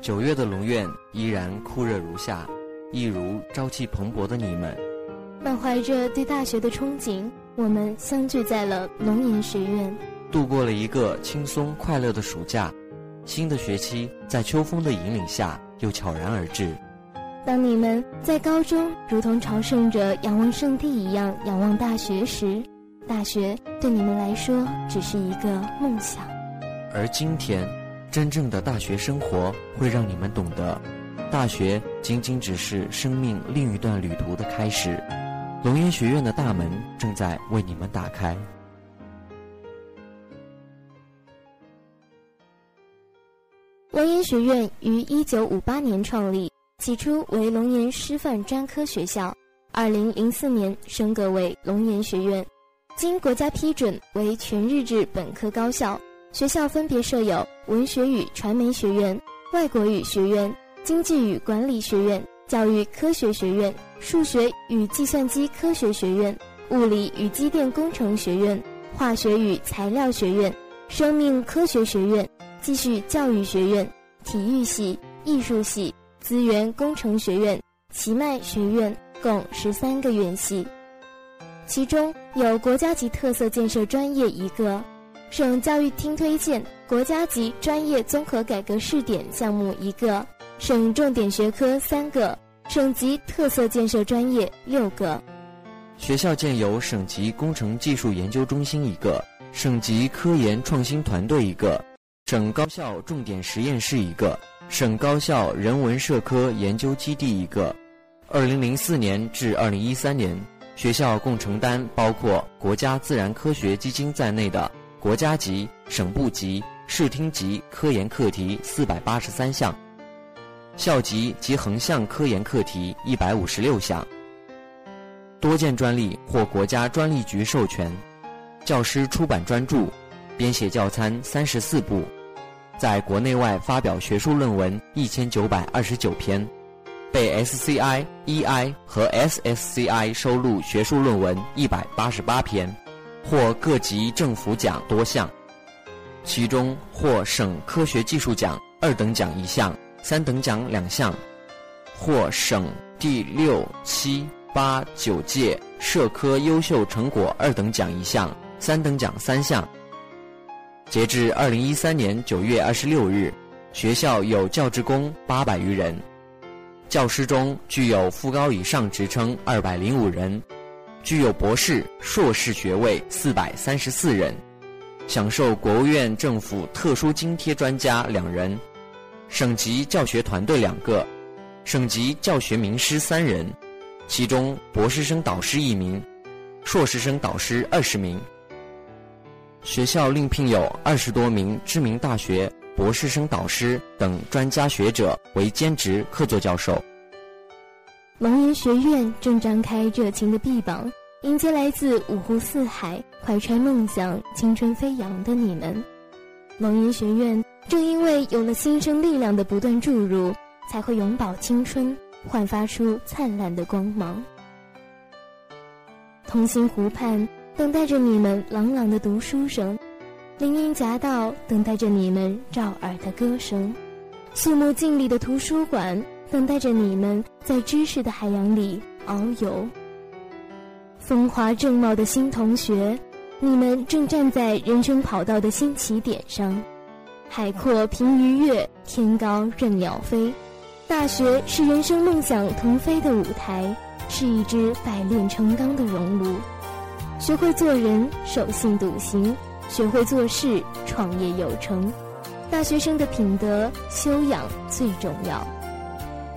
九月的龙院依然酷热如夏，一如朝气蓬勃的你们。满怀着对大学的憧憬，我们相聚在了龙岩学院，度过了一个轻松快乐的暑假。新的学期在秋风的引领下又悄然而至。当你们在高中如同朝圣者仰望圣地一样仰望大学时，大学对你们来说只是一个梦想。而今天，真正的大学生活会让你们懂得，大学仅仅只是生命另一段旅途的开始。龙岩学院的大门正在为你们打开。龙岩学院于一九五八年创立。起初为龙岩师范专科学校，二零零四年升格为龙岩学院，经国家批准为全日制本科高校。学校分别设有文学与传媒学院、外国语学院、经济与管理学院、教育科学学院、数学与计算机科学学院、物理与机电工程学院、化学与材料学院、生命科学学院、继续教育学院、体育系、艺术系。资源工程学院、奇迈学院共十三个院系，其中有国家级特色建设专业一个，省教育厅推荐国家级专业综合改革试点项目一个，省重点学科三个，省级特色建设专业六个。学校建有省级工程技术研究中心一个，省级科研创新团队一个，省高校重点实验室一个。省高校人文社科研究基地一个。二零零四年至二零一三年，学校共承担包括国家自然科学基金在内的国家级、省部级、市厅级科研课题四百八十三项，校级及横向科研课题一百五十六项，多件专利获国家专利局授权，教师出版专著，编写教参三十四部。在国内外发表学术论文一千九百二十九篇，被 SCI、EI 和 SSCI 收录学术论文一百八十八篇，获各级政府奖多项，其中获省科学技术奖二等奖一项，三等奖两项，获省第六、七、八、九届社科优秀成果二等奖一项，三等奖三项。截至二零一三年九月二十六日，学校有教职工八百余人，教师中具有副高以上职称二百零五人，具有博士、硕士学位四百三十四人，享受国务院政府特殊津贴专家两人，省级教学团队两个，省级教学名师三人，其中博士生导师一名，硕士生导师二十名。学校另聘有二十多名知名大学博士生导师等专家学者为兼职客座教授。龙岩学院正张开热情的臂膀，迎接来自五湖四海、怀揣梦想、青春飞扬的你们。龙岩学院正因为有了新生力量的不断注入，才会永葆青春，焕发出灿烂的光芒。同心湖畔。等待着你们朗朗的读书声，林荫夹道等待着你们照耳的歌声，肃穆静谧的图书馆等待着你们在知识的海洋里遨游。风华正茂的新同学，你们正站在人生跑道的新起点上，海阔凭鱼跃，天高任鸟飞。大学是人生梦想腾飞的舞台，是一只百炼成钢的熔炉。学会做人，守信笃行；学会做事，创业有成。大学生的品德修养最重要。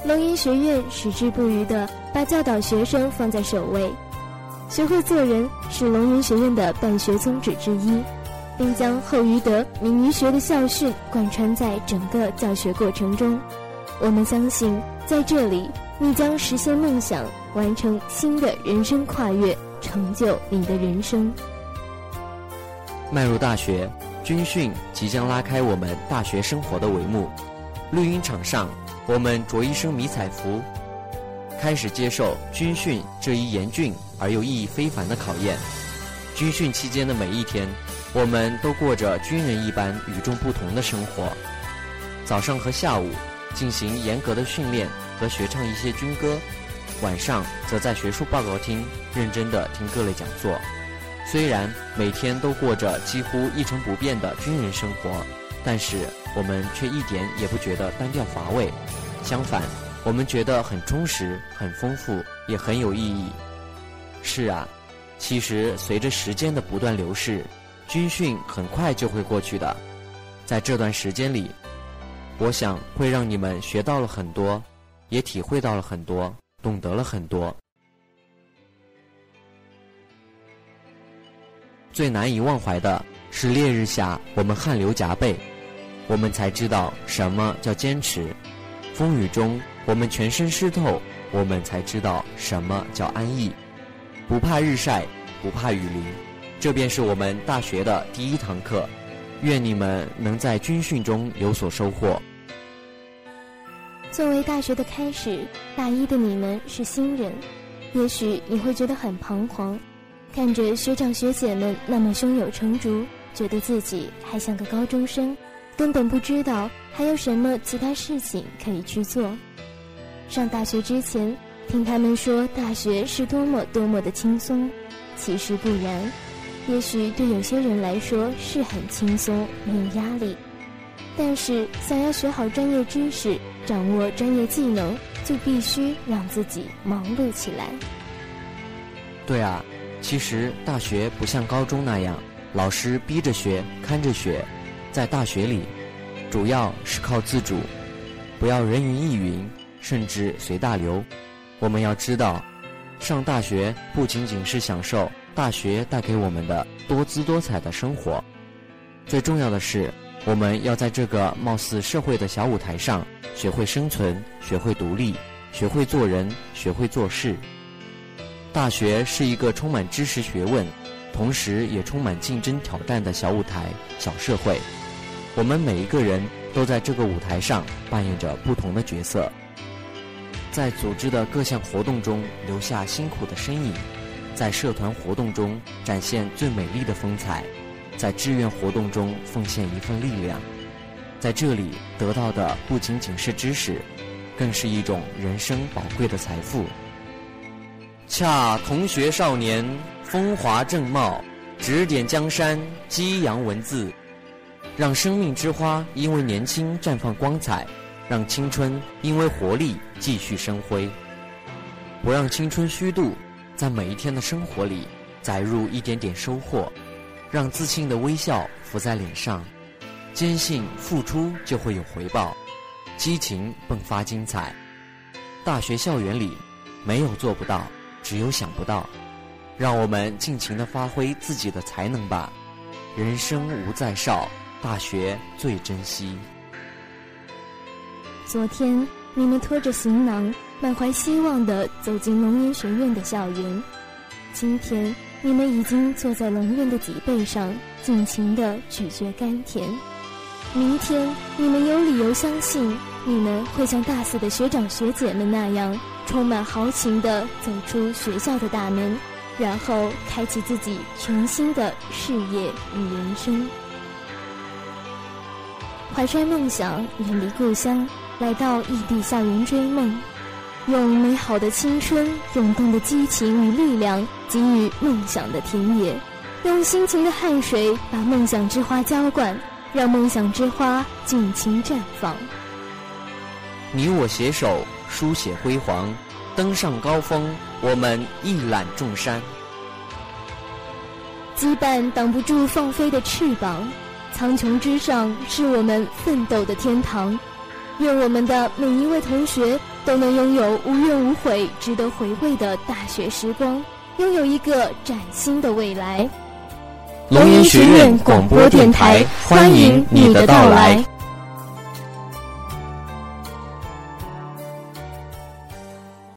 龙云学院矢志不渝地把教导学生放在首位。学会做人是龙云学院的办学宗旨之一，并将厚于德、敏于学的校训贯穿在整个教学过程中。我们相信，在这里，你将实现梦想，完成新的人生跨越。成就你的人生。迈入大学，军训即将拉开我们大学生活的帷幕。绿茵场上，我们着一身迷彩服，开始接受军训这一严峻而又意义非凡的考验。军训期间的每一天，我们都过着军人一般与众不同的生活。早上和下午，进行严格的训练和学唱一些军歌，晚上则在学术报告厅认真地听各类讲座。虽然每天都过着几乎一成不变的军人生活，但是我们却一点也不觉得单调乏味。相反，我们觉得很充实、很丰富，也很有意义。是啊，其实随着时间的不断流逝，军训很快就会过去的。在这段时间里，我想会让你们学到了很多，也体会到了很多，懂得了很多。最难以忘怀的是烈日下我们汗流浃背，我们才知道什么叫坚持；风雨中我们全身湿透，我们才知道什么叫安逸。不怕日晒，不怕雨淋，这便是我们大学的第一堂课。愿你们能在军训中有所收获。作为大学的开始，大一的你们是新人，也许你会觉得很彷徨，看着学长学姐们那么胸有成竹，觉得自己还像个高中生，根本不知道还有什么其他事情可以去做。上大学之前，听他们说大学是多么多么的轻松，其实不然。也许对有些人来说是很轻松，没有压力，但是想要学好专业知识，掌握专业技能，就必须让自己忙碌起来。对啊，其实大学不像高中那样，老师逼着学、看着学，在大学里，主要是靠自主，不要人云亦云，甚至随大流。我们要知道，上大学不仅仅是享受。大学带给我们的多姿多彩的生活，最重要的是，我们要在这个貌似社会的小舞台上，学会生存，学会独立，学会做人，学会做事。大学是一个充满知识学问，同时也充满竞争挑战的小舞台、小社会。我们每一个人都在这个舞台上扮演着不同的角色，在组织的各项活动中留下辛苦的身影。在社团活动中展现最美丽的风采，在志愿活动中奉献一份力量，在这里得到的不仅仅是知识，更是一种人生宝贵的财富。恰同学少年风华正茂，指点江山激扬文字，让生命之花因为年轻绽放光彩，让青春因为活力继续生辉，不让青春虚度。在每一天的生活里，载入一点点收获，让自信的微笑浮在脸上，坚信付出就会有回报，激情迸发精彩。大学校园里，没有做不到，只有想不到。让我们尽情的发挥自己的才能吧。人生无再少，大学最珍惜。昨天，你们拖着行囊。满怀希望地走进龙岩学院的校园。今天，你们已经坐在龙院的脊背上，尽情地咀嚼甘甜。明天，你们有理由相信，你们会像大四的学长学姐们那样，充满豪情地走出学校的大门，然后开启自己全新的事业与人生。怀揣梦想，远离故乡，来到异地校园追梦。用美好的青春、涌动的激情与力量，给予梦想的田野；用辛勤的汗水，把梦想之花浇灌，让梦想之花尽情绽放。你我携手，书写辉煌，登上高峰，我们一览众山。羁绊挡不住放飞的翅膀，苍穹之上是我们奋斗的天堂。愿我们的每一位同学。都能拥有无怨无悔、值得回味的大学时光，拥有一个崭新的未来。龙岩学院广播电台，欢迎你的到来。